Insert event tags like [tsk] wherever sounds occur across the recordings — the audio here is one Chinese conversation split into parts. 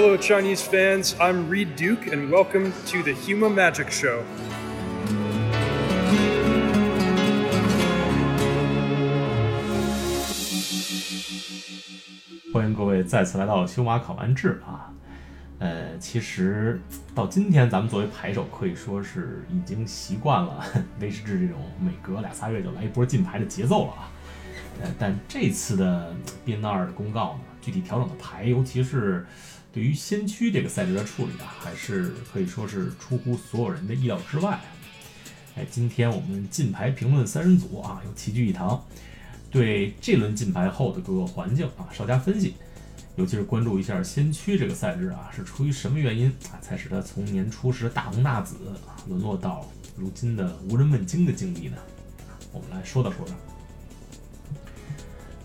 Hello, Chinese fans. I'm Reed Duke, and welcome to the Huma Magic Show. [laughs] 欢迎各位再次来到修马考完制啊。呃，其实到今天，咱们作为牌手，可以说是已经习惯了 [laughs] 威士制这种每隔俩仨月就来一波进牌的节奏了啊。呃，但这次的 BNR 的公告呢，具体调整的牌，尤其是对于先驱这个赛制的处理啊，还是可以说是出乎所有人的意料之外。哎，今天我们进牌评论三人组啊，又齐聚一堂，对这轮进牌后的各个环境啊，稍加分析。尤其是关注一下先驱这个赛制啊，是出于什么原因啊，才使他从年初时大红大紫沦落到如今的无人问津的境地呢？我们来说道说道。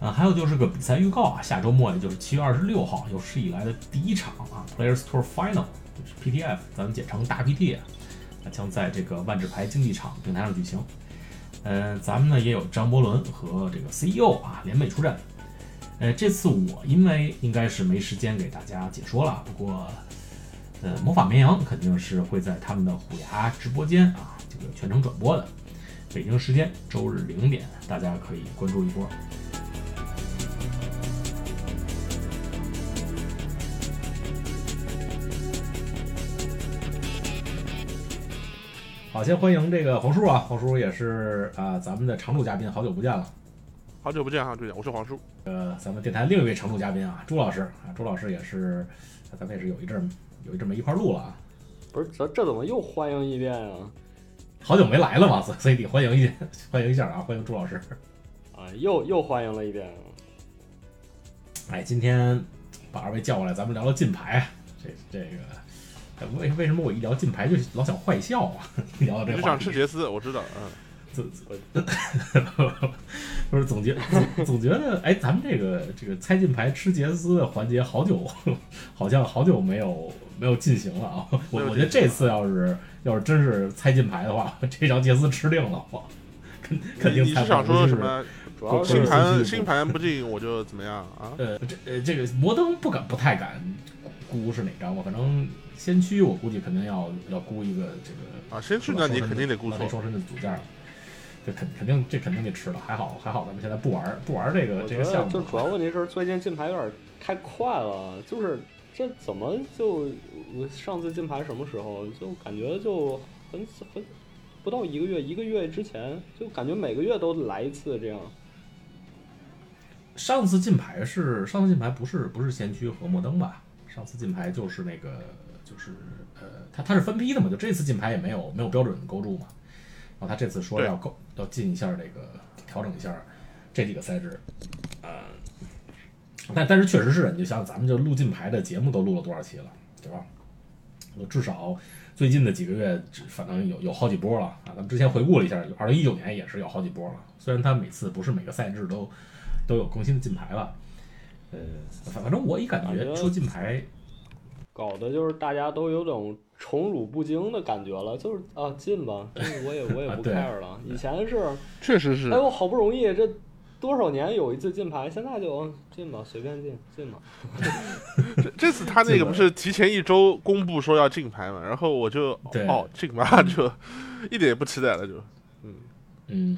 啊，还有就是个比赛预告啊，下周末也就是七月二十六号，有史以来的第一场啊，Players Tour Final，就是 PTF，咱们简称大 PT 啊，将在这个万智牌竞技场平台上举行。嗯，咱们呢也有张伯伦和这个 CEO 啊联袂出战。呃，这次我因为应该是没时间给大家解说了，不过，呃，魔法绵羊肯定是会在他们的虎牙直播间啊，这个全程转播的。北京时间周日零点，大家可以关注一波。好，先欢迎这个黄叔啊，黄叔也是啊，咱们的常驻嘉宾，好久不见了。好久不见，好久不见，我是黄叔。呃，咱们电台另一位常驻嘉宾啊，朱老师啊，朱老师也是，咱们也是有一阵有一阵没一块录了啊。不是，这这怎么又欢迎一遍啊？好久没来了嘛，所所以得欢迎一欢迎一下啊，欢迎朱老师。啊，又又欢迎了一遍。哎，今天把二位叫过来，咱们聊聊金牌。这这个为为什么我一聊金牌就老想坏笑啊？一聊到这个，就想吃杰斯，我知道，嗯。总不是总结总总觉得哎，咱们这个这个猜金牌吃杰斯的环节好久，好像好久没有没有进行了啊！我我觉得这次要是要是真是猜金牌的话，这张杰斯吃定了，肯肯定。你是想说什么？新盘新盘不进我就怎么样啊？呃，这呃这个摩登不敢不太敢估是哪张吧？反正先驱我估计肯定要要估一个这个啊，先驱那你肯定得估错双身的组件了。这肯肯定这肯定得吃了，还好还好，咱们现在不玩不玩这个这个项目。就主要问题是最近进牌有点太快了，就是这怎么就上次进牌什么时候？就感觉就很很不到一个月，一个月之前就感觉每个月都来一次这样。上次进牌是上次进牌不是不是先驱和摩登吧？上次进牌就是那个就是呃，他他是分批的嘛，就这次进牌也没有没有标准勾住嘛。然后他这次说要够要进一下这个调整一下这几个赛制，呃，但但是确实是你就想咱们就录进牌的节目都录了多少期了，对吧？我至少最近的几个月，反正有有好几波了啊。咱们之前回顾了一下，二零一九年也是有好几波了。虽然他每次不是每个赛制都都有更新的进牌了，呃，反正我一感觉说进牌。搞的就是大家都有种宠辱不惊的感觉了，就是啊进吧，我也我也不 care 了。以前是确实是，哎我好不容易这多少年有一次进牌，现在就进吧，随便进进吧。[laughs] [laughs] 这这次他那个不是提前一周公布说要进牌嘛，然后我就哦进吧，就一点也不期待了，就嗯嗯。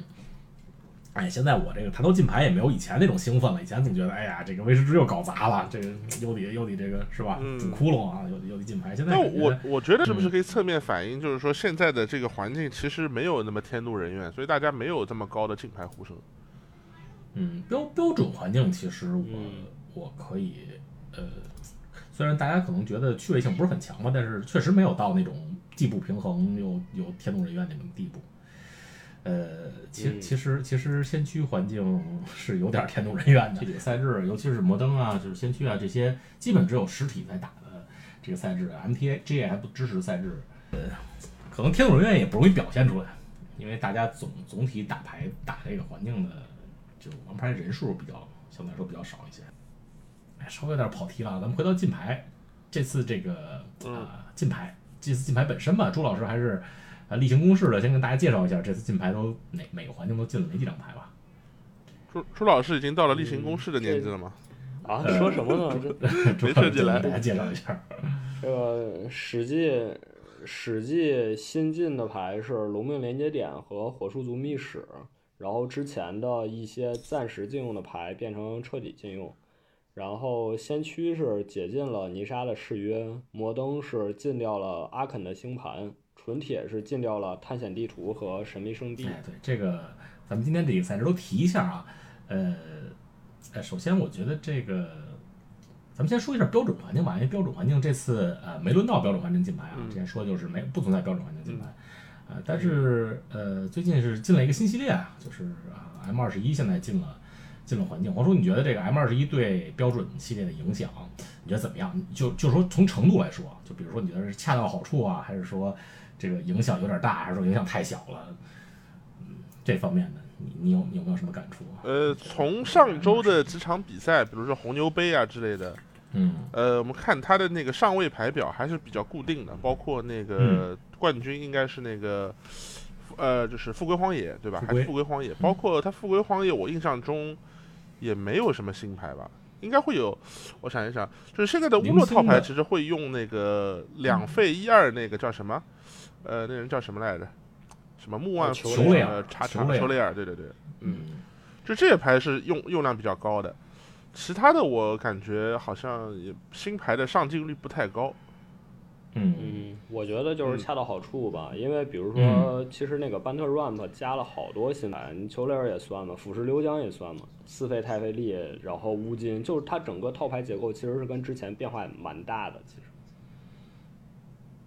哎，现在我这个谈到进牌也没有以前那种兴奋了。以前总觉得，哎呀，这个威士忌又搞砸了，这个又得又得这个是吧？补窟窿啊，又得又得进牌。现在我我觉得是不是可以侧面反映，就是说现在的这个环境其实没有那么天怒人怨，所以大家没有这么高的进牌呼声。嗯，标标准环境其实我我可以呃，虽然大家可能觉得趣味性不是很强吧，但是确实没有到那种既不平衡又又天怒人怨那种地步。呃，其其实其实先驱环境是有点天怒人怨的。这几个赛制，尤其是摩登啊，就是先驱啊这些，基本只有实体在打的这个赛制，MTA、GA 还不支持赛制。呃，可能天怒人怨也不容易表现出来，因为大家总总体打牌打这个环境的，就王牌人数比较相对来说比较少一些。哎，稍微有点跑题了，咱们回到进牌。这次这个啊进牌，这次进牌本身吧，朱老师还是。啊，例行公事的，先跟大家介绍一下，这次进牌都哪每个环境都进了哪几张牌吧。朱朱老师已经到了例行公事的年纪了吗？啊，说什么呢？[laughs] 这没设计来，大家介绍一下。[laughs] 这个史记史记新进的牌是龙命连接点和火树族秘史，然后之前的一些暂时禁用的牌变成彻底禁用。然后先驱是解禁了泥沙的誓约，摩登是禁掉了阿肯的星盘，纯铁是禁掉了探险地图和神秘圣地。哎，对这个，咱们今天这个赛事都提一下啊。呃，呃，首先我觉得这个，咱们先说一下标准环境吧，因为标准环境这次呃没轮到标准环境金牌啊，之前说就是没不存在标准环境金牌，呃，但是呃最近是进了一个新系列啊，就是啊 M 二十一现在进了。进了环境，黄叔，你觉得这个 M 二十一对标准系列的影响，你觉得怎么样？就就说从程度来说，就比如说你觉得是恰到好处啊，还是说这个影响有点大，还是说影响太小了？嗯，这方面的你你有有没有什么感触？呃，从上周的几场比赛，比如说红牛杯啊之类的，嗯，呃，我们看他的那个上位排表还是比较固定的，包括那个冠军应该是那个。呃，就是富贵荒野，对吧？还是富贵荒野？包括他富贵荒野，我印象中也没有什么新牌吧？应该会有。我想一想，就是现在的乌洛套牌其实会用那个两费一二那个叫什么？呃，那人叫什么来着？什么木万球雷尔？查查球雷尔？对对对，嗯，就这些牌是用用量比较高的，其他的我感觉好像也新牌的上镜率不太高。嗯我觉得就是恰到好处吧，因为比如说，其实那个班特 ramp 加了好多新牌，你球雷尔也算嘛，腐蚀流浆也算嘛，四费太费力，然后乌金，就是它整个套牌结构其实是跟之前变化蛮大的。其实，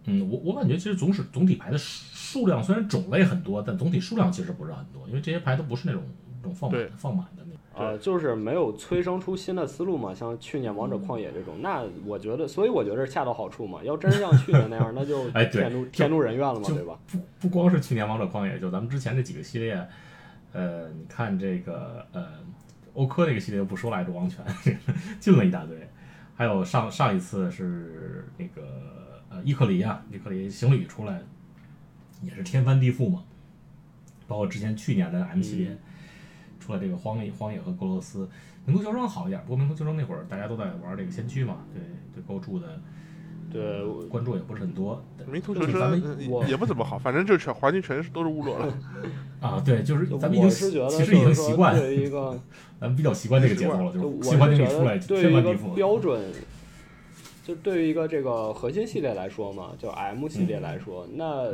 嗯，我我感觉其实总是总体牌的数量虽然种类很多，但总体数量其实不是很多，因为这些牌都不是那种那种放满放满的那种。呃，就是没有催生出新的思路嘛，像去年王者旷野这种，那我觉得，所以我觉得恰到好处嘛。要真是像去年那样，那就 [laughs] 天怒天怒人怨了嘛，对吧？不不光是去年王者旷野，就咱们之前这几个系列，呃，你看这个呃欧科那个系列不说了，这王权 [laughs] 进了一大堆，还有上上一次是那个呃伊克里啊，伊克里行旅出来也是天翻地覆嘛，包括之前去年的 M 系列。出了这个荒野、荒野和格罗斯，名图求生好一点。不过名图求生那会儿大家都在玩这个先驱嘛，对对构筑的，对关注也不是很多。名图求生也不怎么好，反正就全环境全是都是 [laughs] 乌罗了。啊，对，就是咱们已经其实已经习惯一个，[laughs] 咱们比较习惯这个节奏了，就是新环境里出来天翻地覆。标准。就对于一个这个核心系列来说嘛，就 M 系列来说，那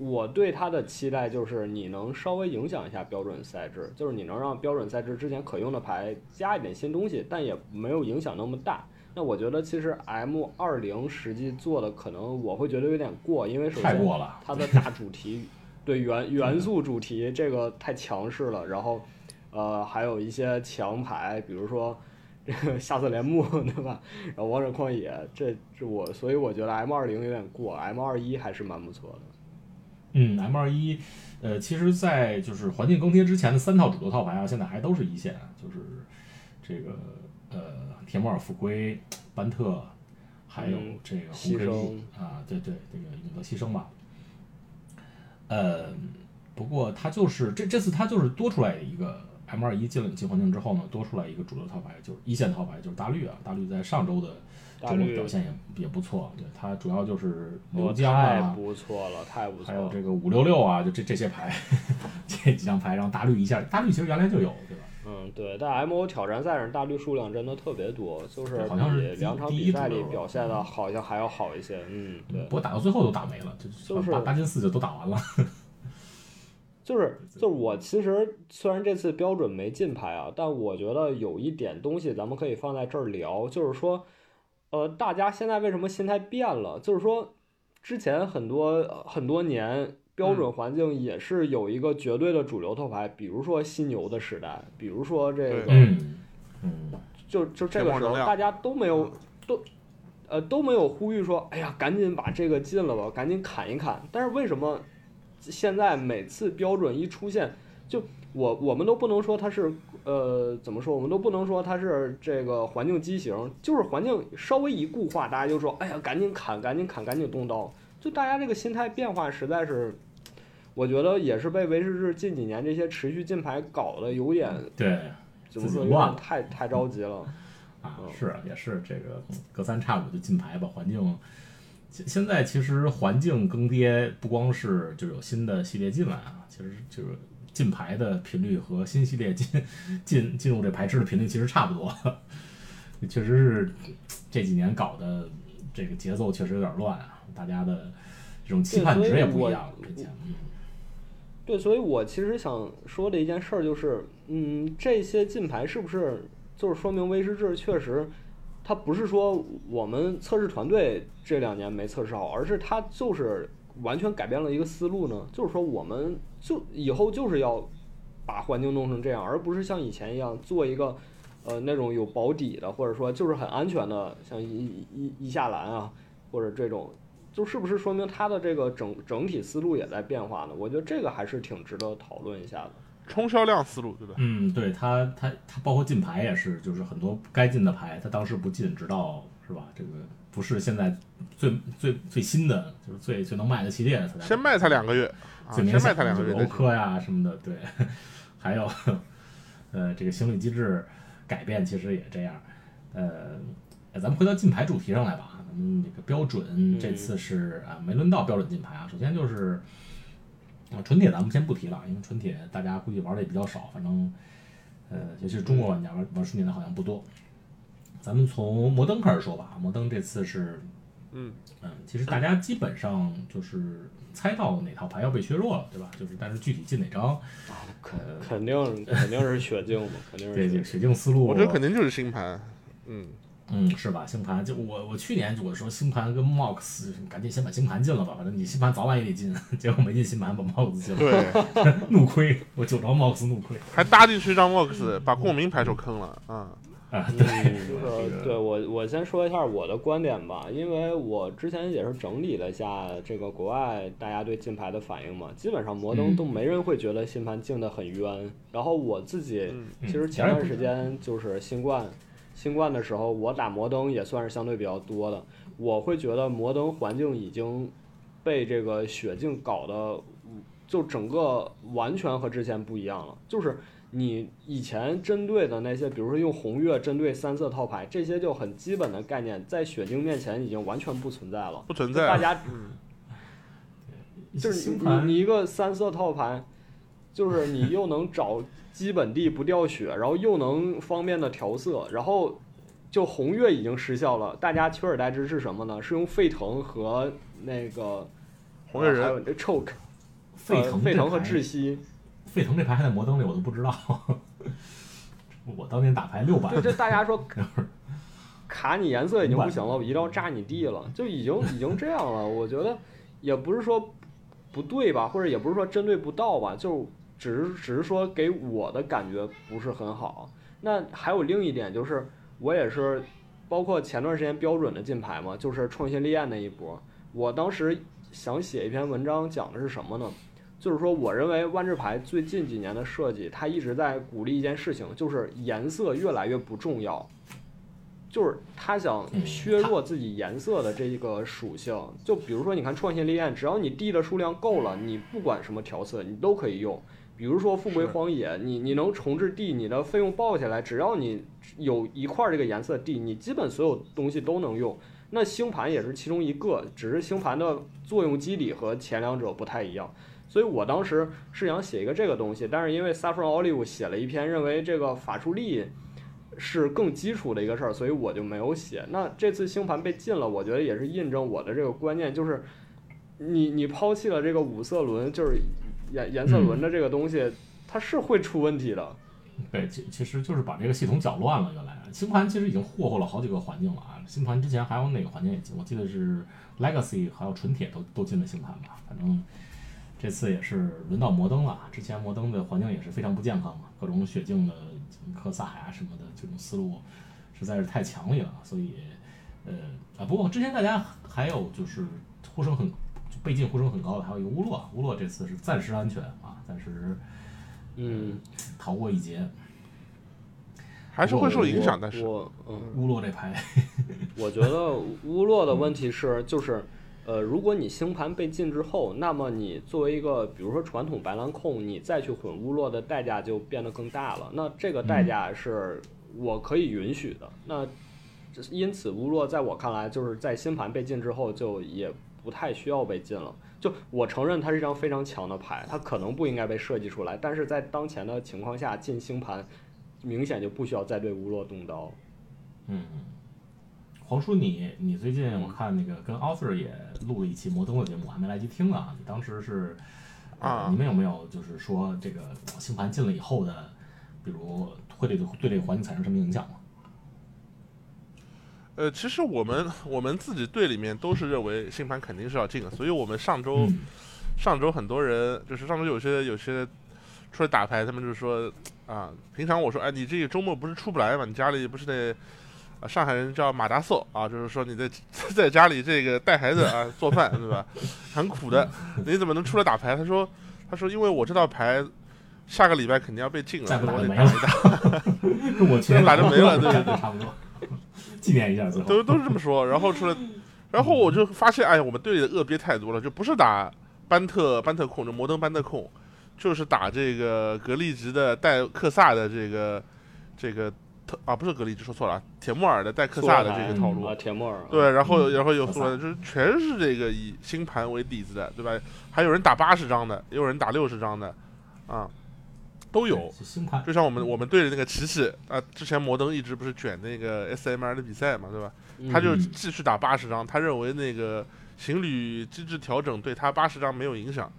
我对它的期待就是你能稍微影响一下标准赛制，就是你能让标准赛制之前可用的牌加一点新东西，但也没有影响那么大。那我觉得其实 M 二零实际做的可能我会觉得有点过，因为首先它的大主题对元 [laughs] 元素主题这个太强势了，然后呃还有一些强牌，比如说。这 [laughs] 个下次连幕 [laughs] 对吧？然后王者旷野，这这我所以我觉得 M 二零有点过，M 二一还是蛮不错的。嗯，M 二一，呃，其实，在就是环境更迭之前的三套主流套牌啊，现在还都是一线，就是这个呃，铁木尔复归、班特，还有这个牺牲啊，对对，这个永德牺牲吧。呃，不过他就是这这次他就是多出来一个。M 二一进了进环境之后呢，多出来一个主流套牌，就是一线套牌，就是大绿啊。大绿在上周的周末表现也也不错，对它主要就是流江啊，太不错了，太不错。还有这个五六六啊，就这这些牌，[laughs] 这几张牌让大绿一下，大绿其实原来就有，对吧？嗯，对。但 M O 挑战赛上大绿数量真的特别多，就是好像是两场比赛里表现的好像还要好一些。嗯，对。不过打到最后都打没了，就就是八金四就都打完了。就是就是我其实虽然这次标准没进牌啊，但我觉得有一点东西咱们可以放在这儿聊，就是说，呃，大家现在为什么心态变了？就是说，之前很多很多年标准环境也是有一个绝对的主流头牌，比如说犀牛的时代，比如说这个，嗯，就就这个时候大家都没有都，呃都没有呼吁说，哎呀，赶紧把这个禁了吧，赶紧砍一砍。但是为什么？现在每次标准一出现，就我我们都不能说它是呃怎么说，我们都不能说它是这个环境畸形，就是环境稍微一固化，大家就说哎呀赶紧砍，赶紧砍，赶紧动刀。就大家这个心态变化实在是，我觉得也是被维持制近几年这些持续进牌搞得有点对，怎么说有点太太着急了。啊，是也是这个隔三差五就进牌吧，环境。现现在其实环境更迭，不光是就有新的系列进来啊，其实就是进牌的频率和新系列进 [laughs] 进进入这排斥的频率其实差不多，[laughs] 确实是这几年搞的这个节奏确实有点乱啊，大家的这种期盼值也不一样，嗯。对，所以我其实想说的一件事儿就是，嗯，这些进牌是不是就是说明威士忌确实？它不是说我们测试团队这两年没测试好，而是它就是完全改变了一个思路呢。就是说，我们就以后就是要把环境弄成这样，而不是像以前一样做一个呃那种有保底的，或者说就是很安全的，像一一一下栏啊，或者这种，就是不是说明它的这个整整体思路也在变化呢？我觉得这个还是挺值得讨论一下的。冲销量思路对吧？嗯，对他他他包括进牌也是，就是很多该进的牌，他当时不进，直到是吧？这个不是现在最最最新的，就是最最能卖的系列的，他先卖他两个月，最先卖他两个月。欧科呀什么的，对，[laughs] 还有呃这个行李机制改变其实也这样。呃，咱们回到进牌主题上来吧，咱们这个标准这次是啊没轮到标准进牌啊，首先就是。啊，纯铁咱们先不提了，因为纯铁大家估计玩的也比较少，反正，呃，尤其是中国玩家玩玩纯铁的好像不多。咱们从摩登开始说吧，摩登这次是，嗯嗯，其实大家基本上就是猜到哪套牌要被削弱了，对吧？就是但是具体进哪张，肯肯定肯定是血镜嘛，肯定是血镜思路。我觉得肯定就是新盘，嗯。嗯，是吧？星盘就我我去年我说星盘跟 MOX 赶紧先把星盘进了吧，反正你星盘早晚也得进，[laughs] 结果没进星盘把 MOX 进了，对，[laughs] 怒亏，我九张 MOX 怒亏，还搭进去一张 MOX，把共鸣牌手坑了，啊 [laughs] 啊，对，对我我先说一下我的观点吧，因为我之前也是整理了一下这个国外大家对金牌的反应嘛，基本上摩登都没人会觉得新盘进的很冤，然后我自己其实前段时间就是新冠。新冠的时候，我打摩登也算是相对比较多的。我会觉得摩登环境已经被这个雪镜搞得，就整个完全和之前不一样了。就是你以前针对的那些，比如说用红月针对三色套牌，这些就很基本的概念，在雪镜面前已经完全不存在了。不存在。大家，就是你你一个三色套牌，就是你又能找。基本地不掉血，然后又能方便的调色，然后就红月已经失效了。大家取而代之是什么呢？是用沸腾和那个红月人，还有那 choke，沸腾沸腾和窒息。沸腾这牌还在摩登里，我都不知道。[laughs] 我当年打牌六百。就这大家说 [laughs] 卡你颜色已经不行了，我一刀炸你地了，就已经 [laughs] 已经这样了。我觉得也不是说不对吧，或者也不是说针对不到吧，就。只是只是说给我的感觉不是很好。那还有另一点就是，我也是，包括前段时间标准的进牌嘛，就是创新立案那一波。我当时想写一篇文章，讲的是什么呢？就是说，我认为万智牌最近几年的设计，它一直在鼓励一件事情，就是颜色越来越不重要。就是他想削弱自己颜色的这个属性。就比如说，你看创新立艳，只要你地的数量够了，你不管什么调色，你都可以用。比如说富贵荒野，你你能重置地，你的费用报下来，只要你有一块这个颜色地，你基本所有东西都能用。那星盘也是其中一个，只是星盘的作用机理和前两者不太一样。所以我当时是想写一个这个东西，但是因为 Saffron Olive 写了一篇认为这个法术力是更基础的一个事儿，所以我就没有写。那这次星盘被禁了，我觉得也是印证我的这个观念，就是你你抛弃了这个五色轮，就是。颜颜色轮的这个东西，它是会出问题的。对，其其实就是把这个系统搅乱了。原来星盘其实已经霍霍了好几个环境了啊。星盘之前还有哪个环境也进？我记得是 Legacy 还有纯铁都都进了星盘吧。反正这次也是轮到摩登了。之前摩登的环境也是非常不健康嘛，各种血镜的科萨呀什么的这种思路实在是太强烈了。所以呃啊，不过之前大家还有就是呼声很。被禁呼声很高的还有一个乌洛，乌洛这次是暂时安全啊，暂时嗯逃过一劫，还是会受影响。但是我嗯乌洛这牌，我觉得乌洛的问题是就是呃，如果你星盘被禁之后，那么你作为一个比如说传统白蓝控，你再去混乌洛的代价就变得更大了。那这个代价是我可以允许的。那因此，乌洛在我看来，就是在星盘被禁之后，就也不太需要被禁了。就我承认它是一张非常强的牌，它可能不应该被设计出来，但是在当前的情况下，进星盘明显就不需要再对乌洛动刀。嗯，黄叔，你你最近我看那个跟 Author 也录了一期摩登的节目，我还没来及听啊。你当时是啊，你们有没有就是说这个星盘进了以后的，比如会对对这个环境产生什么影响吗？呃，其实我们我们自己队里面都是认为新盘肯定是要进的，所以我们上周上周很多人就是上周有些有些出来打牌，他们就说啊，平常我说哎，你这个周末不是出不来嘛，你家里不是得啊，上海人叫马达寿啊，就是说你在 [laughs] 在家里这个带孩子啊做饭对吧，很苦的，你怎么能出来打牌？他说他说因为我这道牌下个礼拜肯定要被禁了，我得打一打，我全打就没了，对对对，差不多。纪念一下，都都是这么说。然后出来，然后我就发现，哎呀，我们队里的恶鳖太多了，就不是打班特班特控，就摩登班特控，就是打这个格力值的带克萨的这个这个特啊，不是格力吉，说错了，铁木尔的带克萨的这个套路。啊，铁木尔。对，然后然后有苏的，就是全是这个以星盘为底子的，对吧？还有人打八十张的，也有人打六十张的，啊。都有，就像我们我们队的那个琪琪啊，之前摩登一直不是卷那个 SMR 的比赛嘛，对吧？他就继续打八十张，他认为那个行旅机制调整对他八十张没有影响，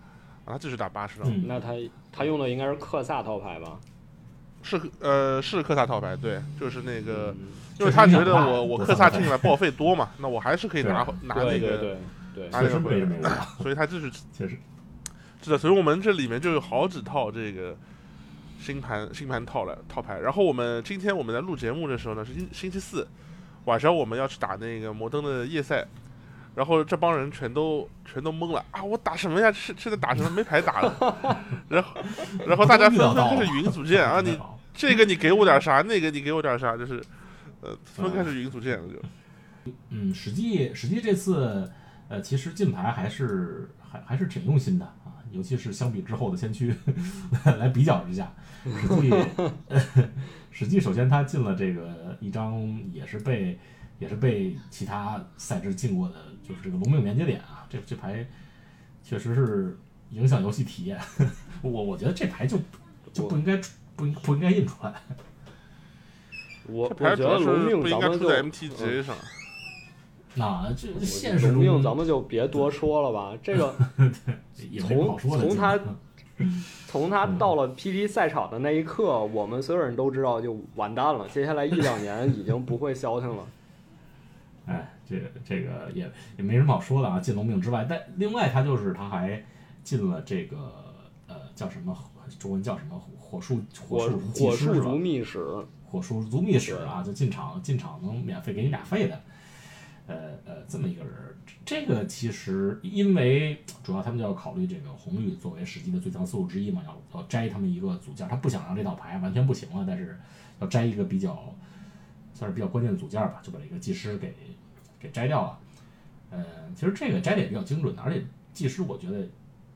啊，他继续打八十张。那他他用的应该是克萨套牌吧？是呃是克萨套牌，对，就是那个，因为他觉得我我克萨进来报废多嘛，那我还是可以拿拿那个对拿那个，所以他继续确实是的，所以我们这里面就有好几套这个。星盘新盘套了套牌，然后我们今天我们在录节目的时候呢是星星期四晚上我们要去打那个摩登的夜赛，然后这帮人全都全都懵了啊！我打什么呀？现现在打什么？没牌打了。[laughs] 然后然后大家纷纷开始云组建啊！你这个你给我点啥？那个你给我点啥？就是呃，分开始云组建了就。嗯，实际实际这次呃，其实进牌还是还还是挺用心的啊，尤其是相比之后的先驱 [laughs] 来比较一下。实际，[laughs] 实际首先他进了这个一张，也是被也是被其他赛制进过的，就是这个龙命连接点啊，这这牌确实是影响游戏体验。[laughs] 我我觉得这牌就就不应该不应不应该印出来。我我觉得龙命不应该出那这现实龙命咱们就别多说了吧，[laughs] 这个从从他。[laughs] 从他到了 PT 赛场的那一刻，我们所有人都知道就完蛋了。接下来一两年已经不会消停了。[laughs] 哎，这这个也也没什么好说的啊。进龙命之外，但另外他就是他还进了这个呃叫什么中文叫什么火术火术火术族密使火术族密使啊，就进场进场能免费给你俩费的。呃呃，这么一个人，这个其实因为主要他们就要考虑这个红绿作为实际的最强思路之一嘛，要要摘他们一个组件，他不想让这套牌完全不行了，但是要摘一个比较算是比较关键的组件吧，就把这个技师给给摘掉了。呃，其实这个摘的也比较精准的，而且技师我觉得。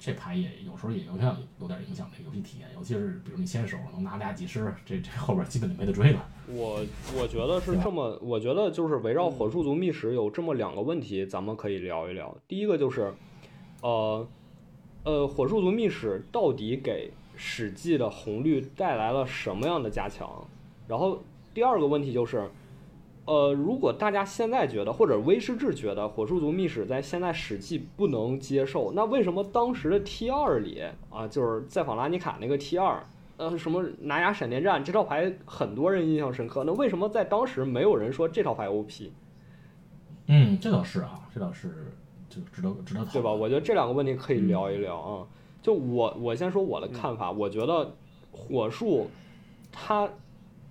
这牌也有时候也有点有点影响这个游戏体验，尤其是比如你先手能拿俩技师，这这后边基本就没得追了。我我觉得是这么，我觉得就是围绕火树族密使有这么两个问题，咱们可以聊一聊。第一个就是，呃呃，火树族密使到底给史记的红绿带来了什么样的加强？然后第二个问题就是。呃，如果大家现在觉得，或者威士治觉得火树族密使在现在史记不能接受，那为什么当时的 T 二里啊，就是在访拉尼卡那个 T 二，呃，什么拿牙闪电战这套牌，很多人印象深刻。那为什么在当时没有人说这套牌 OP？嗯，这倒是啊，这倒是就值得值得讨论，对吧？我觉得这两个问题可以聊一聊啊。就我我先说我的看法，我觉得火术它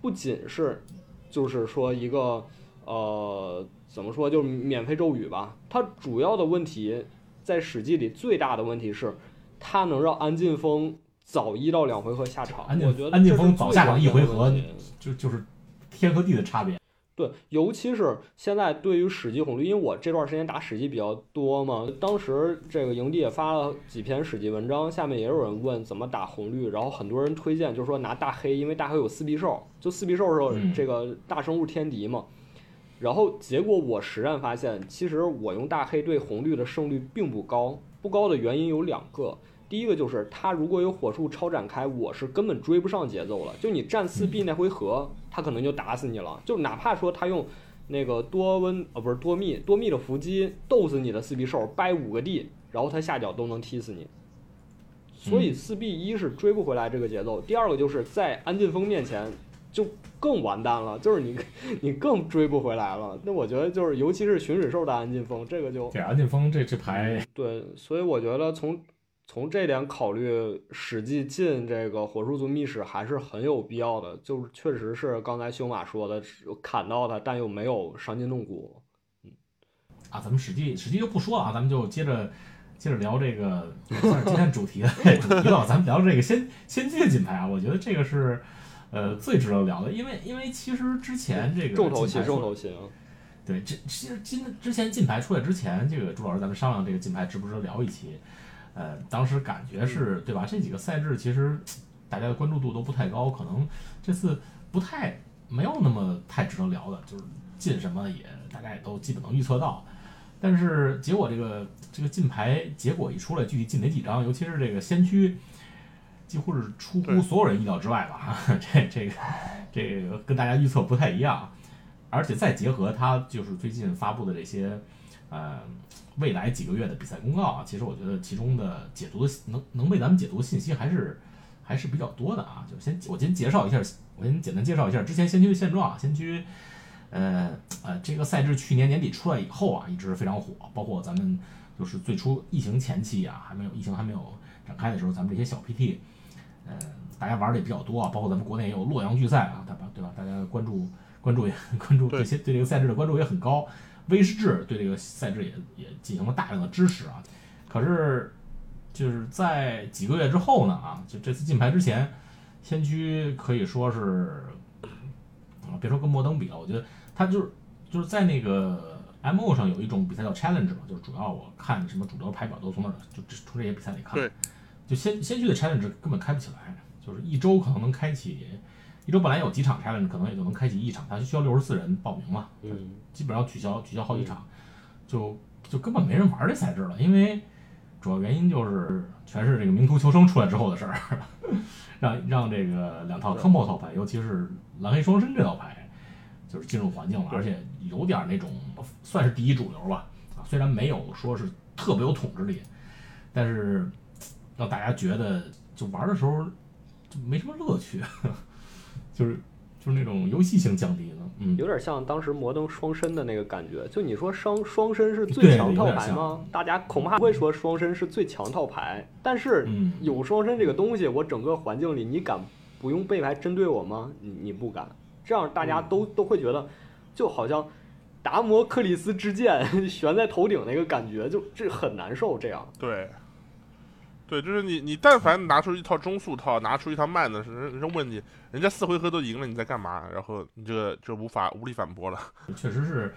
不仅是。就是说一个，呃，怎么说，就是免费咒语吧。它主要的问题在史记里最大的问题是，它能让安晋风早一到两回合下场。我觉得安晋风早下场一回合，就就是天和地的差别。对，尤其是现在对于史记红绿，因为我这段时间打史记比较多嘛，当时这个营地也发了几篇史记文章，下面也有人问怎么打红绿，然后很多人推荐就是说拿大黑，因为大黑有四臂兽，就四臂兽是这个大生物天敌嘛。然后结果我实战发现，其实我用大黑对红绿的胜率并不高，不高的原因有两个。第一个就是他如果有火术超展开，我是根本追不上节奏了。就你战四 B 那回合，他可能就打死你了。就哪怕说他用那个多温呃不是多密多密的伏击斗死你的四 B 兽，掰五个地，然后他下脚都能踢死你。所以四 B 一是追不回来这个节奏，第二个就是在安进风面前就更完蛋了，就是你你更追不回来了。那我觉得就是尤其是巡水兽的安进风，这个就给安进风这这牌对，所以我觉得从。从这点考虑，史记进这个火术族秘史还是很有必要的。就是确实是刚才修马说的，砍到他，但又没有伤筋动骨。嗯，啊，咱们史记史记就不说了啊，咱们就接着接着聊这个算是今天主题的 [laughs] 主题了。咱们聊这个先先进金牌啊，我觉得这个是呃最值得聊的，因为因为其实之前这个重头戏重头戏啊，对，这其实今之前金牌出来之前，这个朱老师咱们商量这个金牌值不值得聊一期。呃，当时感觉是对吧？这几个赛制其实大家的关注度都不太高，可能这次不太没有那么太值得聊的，就是进什么也大家也都基本能预测到。但是结果这个这个进牌结果一出来，具体进哪几张，尤其是这个先驱，几乎是出乎所有人意料之外吧？[laughs] 这这个这个跟大家预测不太一样，而且再结合他就是最近发布的这些，呃。未来几个月的比赛公告啊，其实我觉得其中的解读的能能为咱们解读的信息还是还是比较多的啊。就先我先介绍一下，我先简单介绍一下之前先驱的现状啊。先驱，呃呃，这个赛制去年年底出来以后啊，一直非常火。包括咱们就是最初疫情前期啊，还没有疫情还没有展开的时候，咱们这些小 PT，呃，大家玩的也比较多啊。包括咱们国内也有洛阳巨赛啊，对吧？对吧？大家关注关注也 [laughs] 关注这些对这个赛制的关注也很高。威士治对这个赛制也也进行了大量的支持啊，可是就是在几个月之后呢啊，就这次进牌之前，先驱可以说是啊，别说跟摩登比了，我觉得他就是就是在那个 M O 上有一种比赛叫 Challenge 嘛，就是主要我看什么主流排表都从那儿就从这些比赛里看，就先先驱的 Challenge 根本开不起来，就是一周可能能开启。一周本来有几场 challenge，可能也就能开启一场，它需要六十四人报名嘛，嗯，基本上取消取消好几场，就就根本没人玩这赛制了，因为主要原因就是全是这个名图求生出来之后的事儿，[laughs] 让让这个两套 combo 套牌，尤其是蓝黑双身这套牌，就是进入环境了，而且有点那种算是第一主流吧，啊，虽然没有说是特别有统治力，但是让大家觉得就玩的时候就没什么乐趣。就是就是那种游戏性降低了，嗯，有点像当时摩登双身的那个感觉。就你说双双身是最强套牌吗？大家恐怕不会说双身是最强套牌。但是有双身这个东西，我整个环境里，你敢不用背牌针对我吗？你你不敢。这样大家都都会觉得，就好像达摩克里斯之剑 [laughs] 悬在头顶那个感觉，就这很难受。这样对。对，就是你，你但凡拿出一套中速套，拿出一套慢的，人人问你，人家四回合都赢了，你在干嘛？然后你这个就无法无力反驳了。[laughs] 确实是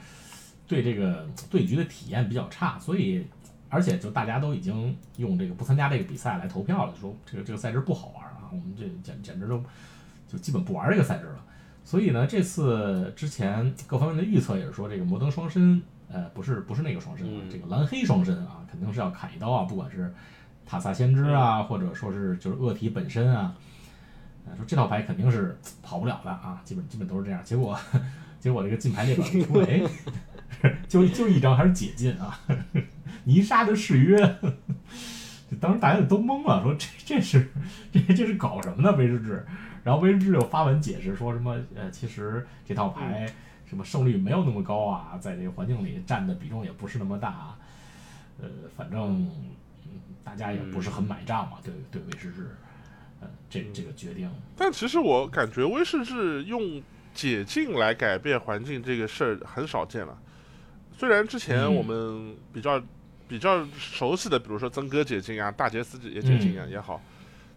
对这个对局的体验比较差，所以而且就大家都已经用这个不参加这个比赛来投票了，说这个这个赛制不好玩啊，我们这简简直都就基本不玩这个赛制了。所以呢，这次之前各方面的预测也是说，这个摩登双身，呃，不是不是那个双身，这个蓝黑双身啊，肯定是要砍一刀啊，不管是。塔萨先知啊，或者说是就是恶体本身啊，说这套牌肯定是 [tsk] 跑不了的啊，基本基本都是这样。结果 [laughs] 结果这个进牌列表一出来，[laughs] 就就一张还是解禁啊，[laughs] 泥沙的誓约，当时大家都懵了，说这这是这这是搞什么呢？威士治，然后威士治又发文解释说什么呃，其实这套牌什么胜率没有那么高啊，在这个环境里占的比重也不是那么大，呃，反正。大家也不是很买账嘛，对对威士忌，呃，这这个决定。但其实我感觉威士忌用解禁来改变环境这个事儿很少见了。虽然之前我们比较比较熟悉的，比如说曾哥解禁啊，大杰斯也解禁啊也好，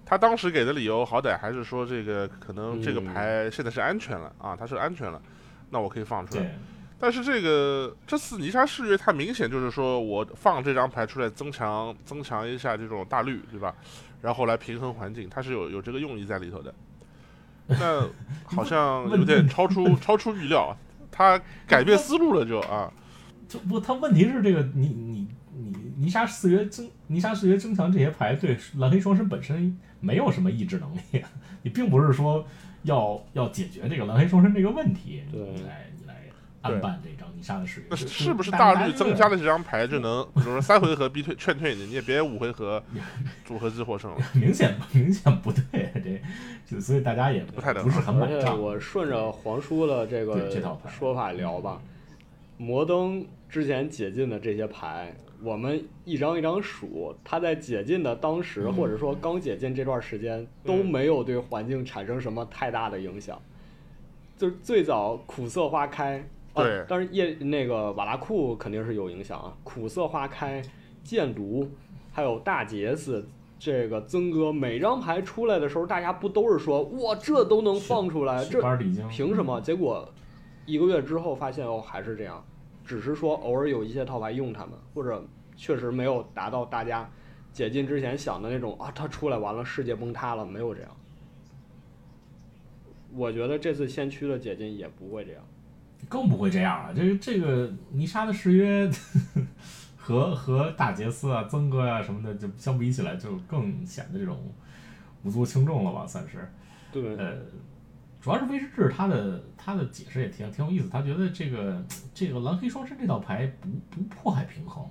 他当时给的理由好歹还是说这个可能这个牌现在是安全了啊，它是安全了。那我可以放出来。但是这个这次泥沙誓约，它明显就是说我放这张牌出来，增强增强一下这种大绿，对吧？然后来平衡环境，它是有有这个用意在里头的。那 [laughs] 好像有点超出超出预料，他改变思路了就啊。[laughs] 就不，他问题是这个，你你你泥沙誓约增泥沙誓约增强这些牌对蓝黑双生本身没有什么抑制能力，你并不是说要要解决这个蓝黑双生这个问题，对。安办这张泥沙的誓约，那是不是大绿增加了这张牌就能，比如说三回合逼退 [laughs] 劝退你，你也别五回合 [laughs] 组合制获胜了。明显 [laughs] 明显不对，这就所以大家也不太不是很买账。我顺着黄叔的这个说法聊吧，摩登之前解禁的这些牌，我们一张一张数，他在解禁的当时或者说刚解禁这段时间都没有对环境产生什么太大的影响，就是最早苦涩花开。对，但是叶那个瓦拉库肯定是有影响啊。苦涩花开、剑毒，还有大杰斯，这个曾哥每张牌出来的时候，大家不都是说哇，这都能放出来，这凭什么？结果一个月之后发现哦，还是这样，只是说偶尔有一些套牌用他们，或者确实没有达到大家解禁之前想的那种啊，他出来完了世界崩塌了，没有这样。我觉得这次先驱的解禁也不会这样。更不会这样了。这个这个泥沙的誓约和和大杰斯啊、曾哥呀什么的，就相比起来，就更显得这种无足轻重了吧？算是。对。呃，主要是威士治他的他的解释也挺挺有意思。他觉得这个这个蓝黑双生这道牌不不破坏平衡，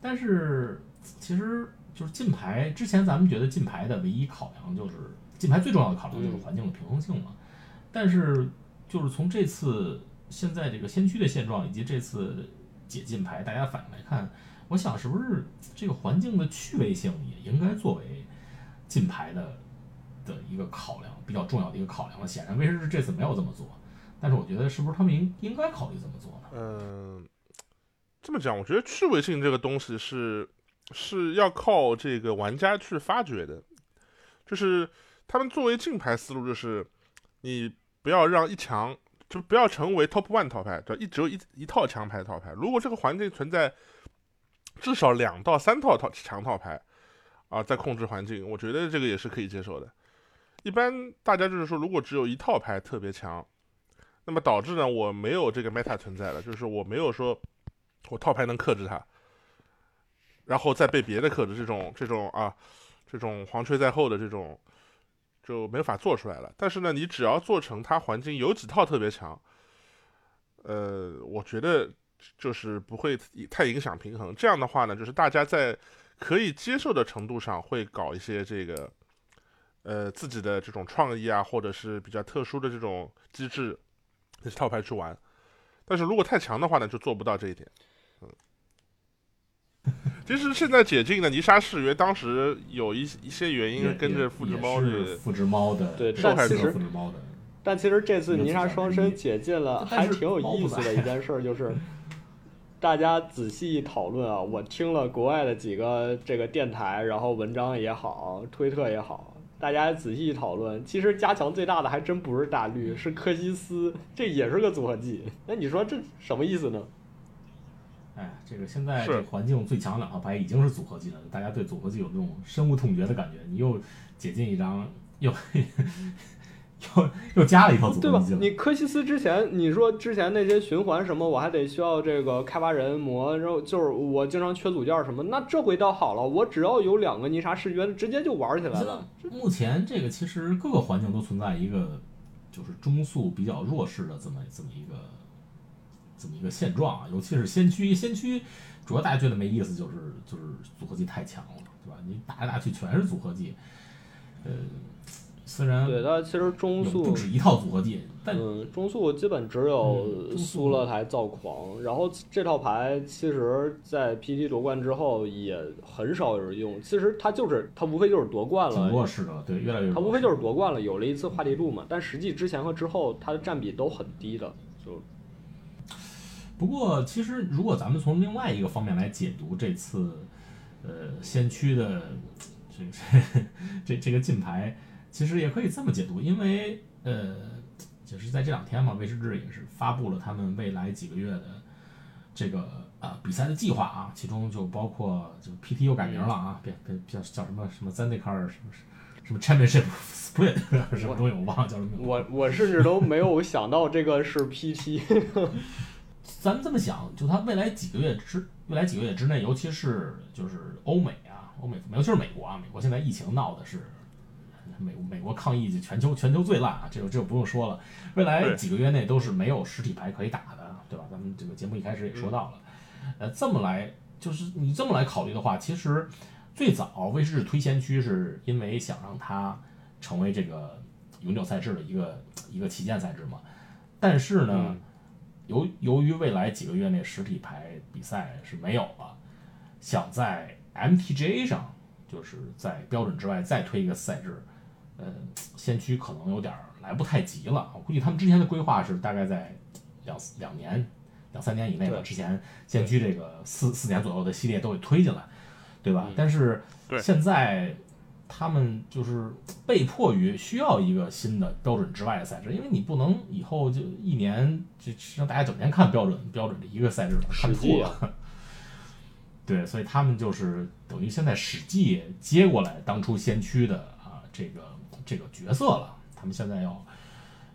但是其实就是禁牌之前咱们觉得禁牌的唯一考量就是禁牌最重要的考量就是环境的平衡性嘛，但是。就是从这次现在这个先驱的现状，以及这次解禁牌，大家反应来看，我想是不是这个环境的趣味性也应该作为禁牌的的一个考量，比较重要的一个考量了。显然威士忌这次没有这么做，但是我觉得是不是他们应应该考虑这么做呢？嗯，这么讲，我觉得趣味性这个东西是是要靠这个玩家去发掘的，就是他们作为禁牌思路，就是你。不要让一强，就不要成为 top one 套牌，就一只有一一套强牌套牌。如果这个环境存在至少两到三套套强套牌啊，在控制环境，我觉得这个也是可以接受的。一般大家就是说，如果只有一套牌特别强，那么导致呢，我没有这个 meta 存在了，就是我没有说我套牌能克制它，然后再被别的克制，这种这种啊，这种黄吹在后的这种。就没法做出来了。但是呢，你只要做成它环境有几套特别强，呃，我觉得就是不会太影响平衡。这样的话呢，就是大家在可以接受的程度上会搞一些这个，呃，自己的这种创意啊，或者是比较特殊的这种机制，那些套牌去玩。但是如果太强的话呢，就做不到这一点。嗯其实现在解禁的泥沙誓约，当时有一一些原因跟着复制猫是复制猫的，对，但其实复制猫的，但其实这次泥沙双生解禁了，还挺有意思的一件事，就是 [laughs] 大家仔细一讨论啊，我听了国外的几个这个电台，然后文章也好，推特也好，大家仔细一讨论，其实加强最大的还真不是大绿，是科西斯，这也是个组合技。那你说这什么意思呢？哎，这个现在这环境最强两套牌已经是组合技了，大家对组合技有这种深恶痛绝的感觉。你又解禁一张，又又又加了一套组合技了。你科西斯之前你说之前那些循环什么，我还得需要这个开发人魔，然后就是我经常缺组件什么。那这回倒好了，我只要有两个泥沙视觉，直接就玩起来了。目前这个其实各个环境都存在一个就是中速比较弱势的这么这么一个。这么一个现状啊，尤其是先驱，先驱主要大家觉得没意思，就是就是组合技太强了，对吧？你打来打去全是组合技，呃，虽然对它其实中速不止一套组合技，但嗯，中速基本只有苏勒台造狂，然后这套牌其实，在 PT 夺冠之后也很少有人用，其实它就是它无非就是夺冠了，弱势的，对，越来越它无非就是夺冠了，有了一次话题度嘛，但实际之前和之后它的占比都很低的，就。不过，其实如果咱们从另外一个方面来解读这次，呃，先驱的这个这这个金牌，其实也可以这么解读，因为呃，就是在这两天嘛，威士治也是发布了他们未来几个月的这个呃比赛的计划啊，其中就包括就 PT 又改名了啊，变变叫叫什么什么 Zendikar 什么什么 Championship Split 什么东西我忘了叫什么。我我甚至都没有想到这个是 PT。[laughs] 咱们这么想，就它未来几个月之未来几个月之内，尤其是就是欧美啊，欧美尤其是美国啊，美国现在疫情闹的是。美美国抗疫就全球全球最烂啊，这个这个不用说了。未来几个月内都是没有实体牌可以打的，对吧？咱们这个节目一开始也说到了。呃，这么来就是你这么来考虑的话，其实最早威士忌推先驱是因为想让它成为这个永久赛制的一个一个旗舰赛制嘛。但是呢，由由于未来几个月内实体牌比赛是没有了，想在 MTGA 上就是在标准之外再推一个赛制。呃，先驱可能有点来不太及了，我估计他们之前的规划是大概在两两年、两三年以内吧。之前先驱这个四四年左右的系列都会推进来，对吧？但是现在他们就是被迫于需要一个新的标准之外的赛制，因为你不能以后就一年就让大家整天看标准标准的一个赛制看吐了。[laughs] 对，所以他们就是等于现在史记接过来当初先驱的啊这个。这个角色了，他们现在要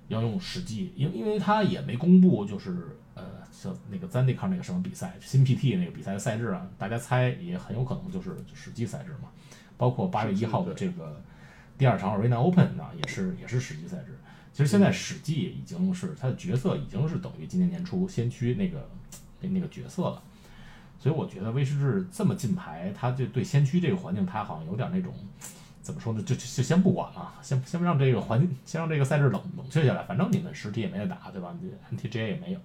要用史记，因因为他也没公布，就是呃，像那个 Zendikar 那个什么比赛，新 PT 那个比赛的赛制啊，大家猜也很有可能就是史记赛制嘛。包括八月一号的这个第二场 Arena Open 呢，也是也是史记赛制。其实现在史记已经是他的角色已经是等于今年年初先驱那个那那个角色了，所以我觉得威士忌这么进牌，他就对先驱这个环境，他好像有点那种。怎么说呢？就就先不管了，先先让这个环境，先让这个赛制冷冷却下来。反正你们实体也没得打，对吧？NTJ 也没有。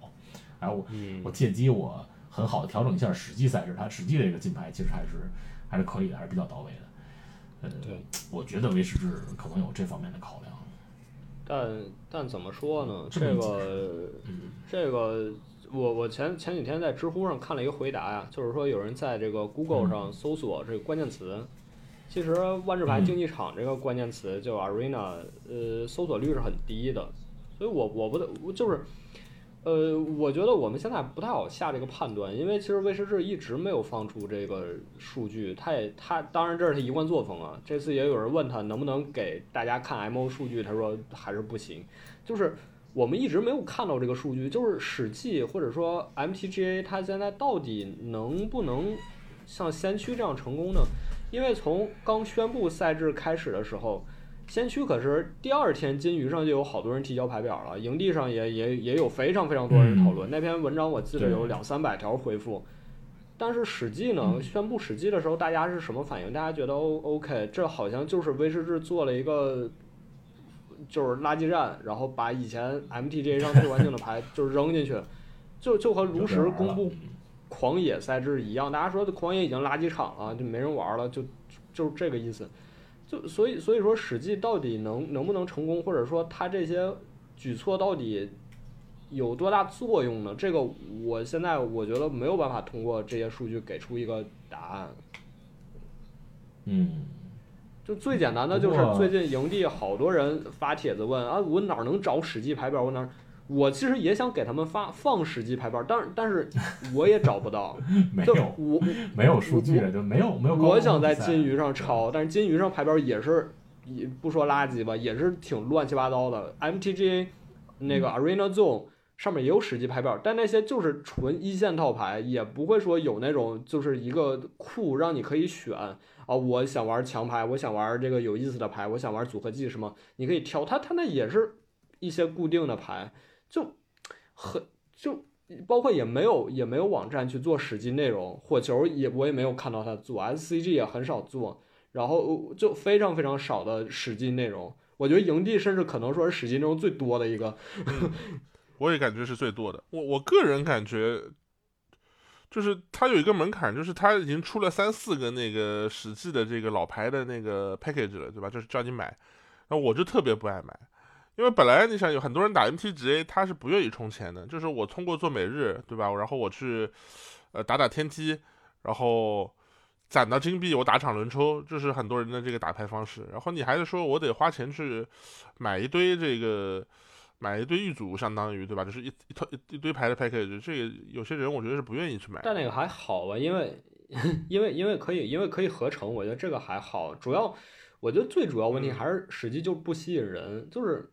然后我我借机我很好的调整一下史记赛制，他史记这个进牌其实还是还是可以的，还是比较到位的。呃，对，我觉得威士忌可能有这方面的考量。但但怎么说呢？这个这个，我我前前几天在知乎上看了一个回答呀，就是说有人在这个 Google 上搜索这个关键词。其实万智牌竞技场这个关键词就 arena，呃，搜索率是很低的，所以我我不得就是，呃，我觉得我们现在不太好下这个判断，因为其实威士忌一直没有放出这个数据，他也他当然这是他一贯作风啊，这次也有人问他能不能给大家看 mo 数据，他说还是不行，就是我们一直没有看到这个数据，就是史记或者说 mtga 它现在到底能不能像先驱这样成功呢？因为从刚宣布赛制开始的时候，先驱可是第二天金鱼上就有好多人提交排表了，营地上也也也有非常非常多人讨论那篇文章，我记得有两三百条回复。但是史记呢，宣布史记的时候，大家是什么反应？大家觉得 O O K，这好像就是威士忌做了一个就是垃圾站，然后把以前 M T J 上最完境的牌就扔进去，就就和炉石公布。狂野赛制一样，大家说的狂野已经垃圾场了，就没人玩了，就就是这个意思。就所以所以说，史记到底能能不能成功，或者说他这些举措到底有多大作用呢？这个我现在我觉得没有办法通过这些数据给出一个答案。嗯，就最简单的就是最近营地好多人发帖子问啊，我哪能找史记牌表？我哪？我其实也想给他们发放实际牌班，但是但是我也找不到，[laughs] 没有我没有数据就没有没有。我想在金鱼上抄，但是金鱼上牌班也是也不说垃圾吧，也是挺乱七八糟的。MTG 那个 Arena Zone 上面也有实际排表，但那些就是纯一线套牌，也不会说有那种就是一个库让你可以选啊，我想玩强牌，我想玩这个有意思的牌，我想玩组合技什么，你可以挑。它它那也是一些固定的牌。就很就包括也没有也没有网站去做实际内容，火球也我也没有看到他做，SCG 也很少做，然后就非常非常少的实际内容。我觉得营地甚至可能说是史记内容最多的一个，我也感觉是最多的。我我个人感觉，就是它有一个门槛，就是它已经出了三四个那个史记的这个老牌的那个 package 了，对吧？就是叫你买，那我就特别不爱买。因为本来你想有很多人打 MTGA，他是不愿意充钱的，就是我通过做每日，对吧？然后我去，呃，打打天梯，然后攒到金币，我打场轮抽，这是很多人的这个打牌方式。然后你还是说我得花钱去买一堆这个买一堆玉组，相当于对吧？就是一一套一一堆牌的 package，这个有些人我觉得是不愿意去买。但那个还好吧，因为 [laughs] 因为因为可以因为可以合成，我觉得这个还好。主要我觉得最主要问题还是实际就不吸引人，就是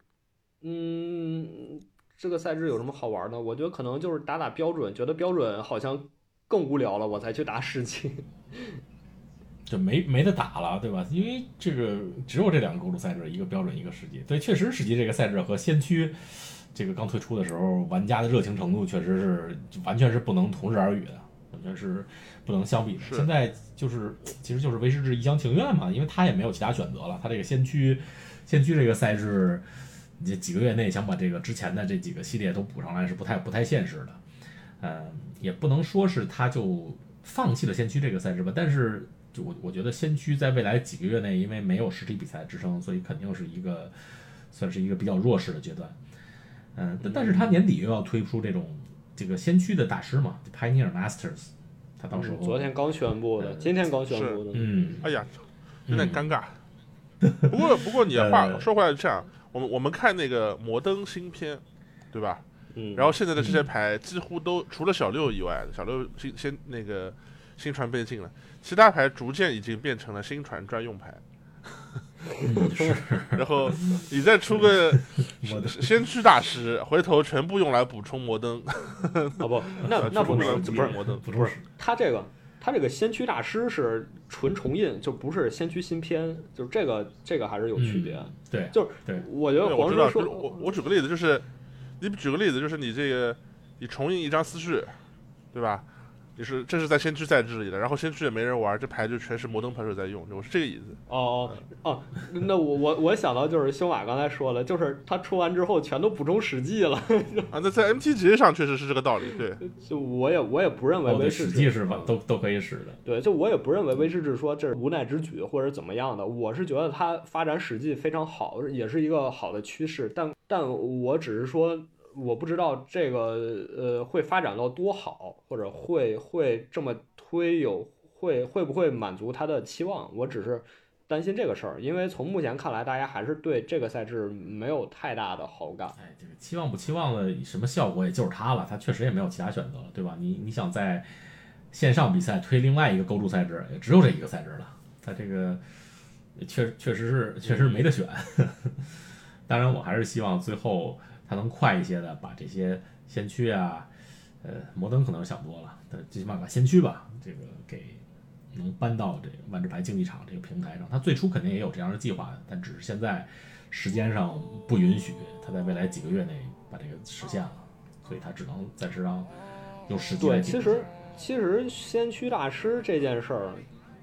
嗯，这个赛制有什么好玩的？我觉得可能就是打打标准，觉得标准好像更无聊了，我才去打史记。[laughs] 就没没得打了，对吧？因为这个只有这两个构筑赛制，一个标准，一个史记。对，确实史记这个赛制和先驱这个刚推出的时候，玩家的热情程度确实是完全是不能同日而语的，完全是不能相比的。现在就是其实就是威士忌一厢情愿嘛，因为他也没有其他选择了。他这个先驱先驱这个赛制，你几个月内想把这个之前的这几个系列都补上来是不太不太现实的。呃，也不能说是他就放弃了先驱这个赛事吧，但是。就我我觉得先驱在未来几个月内，因为没有实体比赛支撑，所以肯定是一个算是一个比较弱势的阶段。嗯，但但是他年底又要推出这种这个先驱的大师嘛，Pioneer Masters，他到时候昨天刚宣布的，今天刚宣布的，嗯，哎呀，有点尴尬。不过不过你话说回来这样，我们我们看那个摩登新片，对吧？嗯，然后现在的这些牌几乎都除了小六以外，小六新先那个新传被禁了。其他牌逐渐已经变成了新传专用牌，[laughs] [laughs] 然后你再出个先驱大师，回头全部用来补充摩登。啊不，那 [laughs] 那不能不是摩登，不是他这个他这个先驱大师是纯重印，就不是先驱新篇，就是这个这个还是有区别。对，就是对，我觉得黄叔说，我我举个例子，就是你举个例子，就是你这个你重印一张思绪，对吧？就是这是在先驱赛制里的，然后先驱也没人玩，这牌就全是摩登牌手在用，我是这个意思。哦哦哦，那我我我想到就是修马刚才说了，就是他出完之后全都补充史记了。啊，那在 MTG 上确实是这个道理，对。就我也我也不认为威士忌是吧，都都可以使的。对，就我也不认为威士忌说这是无奈之举或者怎么样的，我是觉得它发展史记非常好，也是一个好的趋势，但但我只是说。我不知道这个呃会发展到多好，或者会会这么推有会会不会满足他的期望？我只是担心这个事儿，因为从目前看来，大家还是对这个赛制没有太大的好感。哎，这个期望不期望的什么效果，也就是他了，他确实也没有其他选择了，对吧？你你想在线上比赛推另外一个构筑赛制，也只有这一个赛制了，他这个确确实是确实没得选。[laughs] 当然，我还是希望最后。它能快一些的把这些先驱啊，呃，摩登可能想多了，但最起码把先驱吧，这个给能搬到这个万智牌竞技场这个平台上。它最初肯定也有这样的计划，但只是现在时间上不允许，它在未来几个月内把这个实现了，所以它只能暂时让用时间。对，其实其实先驱大师这件事儿。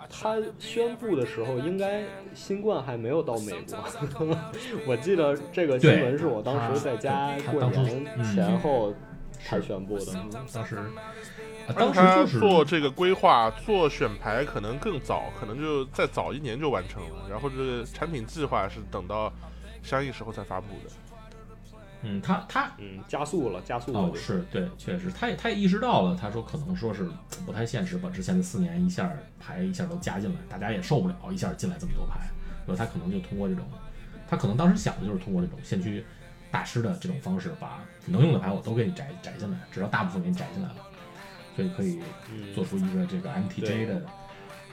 他宣布的时候，应该新冠还没有到美国。[laughs] 我记得这个新闻是我当时在家过年前后才宣布的。当时，当时做这个规划、做选牌可能更早，可能就再早一年就完成了。然后这个产品计划是等到相应时候才发布的。嗯，他他嗯加速了，加速了。哦，是对，确实，他也他也意识到了，他说可能说是不太现实，把之前的四年一下牌一下都加进来，大家也受不了一下进来这么多牌，所以他可能就通过这种，他可能当时想的就是通过这种先驱大师的这种方式，把能用的牌我都给你摘摘进来，至少大部分给你摘进来了，所以可以做出一个这个 MTJ 的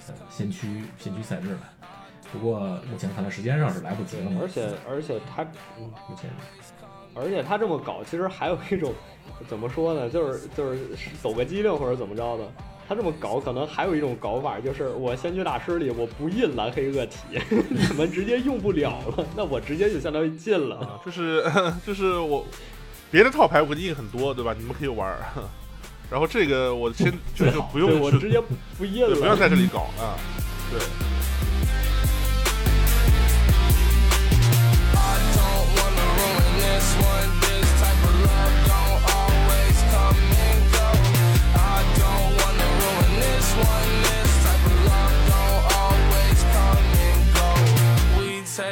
呃先驱先驱赛制来。不过目前看来时间上是来不及了嘛，而且而且他嗯目前。而且他这么搞，其实还有一种，[laughs] 怎么说呢？就是就是走个机灵或者怎么着的。他这么搞，可能还有一种搞法，就是我先驱大师里我不印蓝黑恶体，[laughs] 你们直接用不了了，那我直接就相当于进了。就是 [laughs] 就是我别的套牌我印很多，对吧？你们可以玩。然后这个我先就就不用，我直接不印了，不要在这里搞啊。对。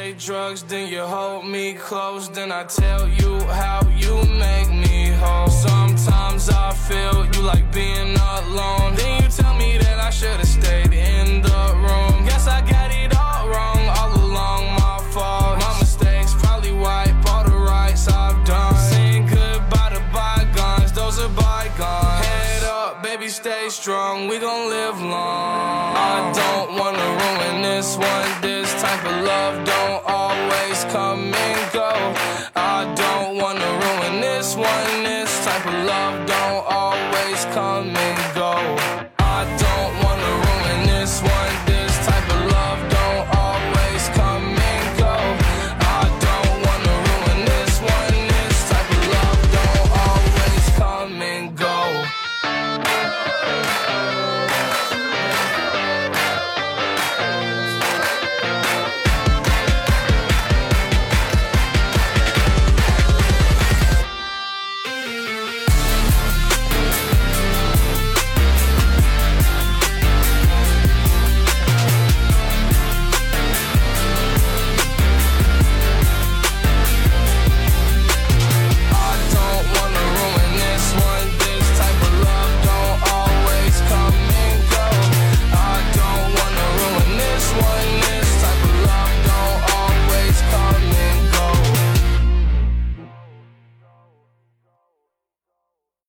Take drugs, then you hold me close. Then I tell you how you make me whole. Sometimes I feel you like being alone. Then you tell me that I should have stayed in the room. Guess I got it stay strong, we gon' live long. I don't wanna ruin this one. This type of love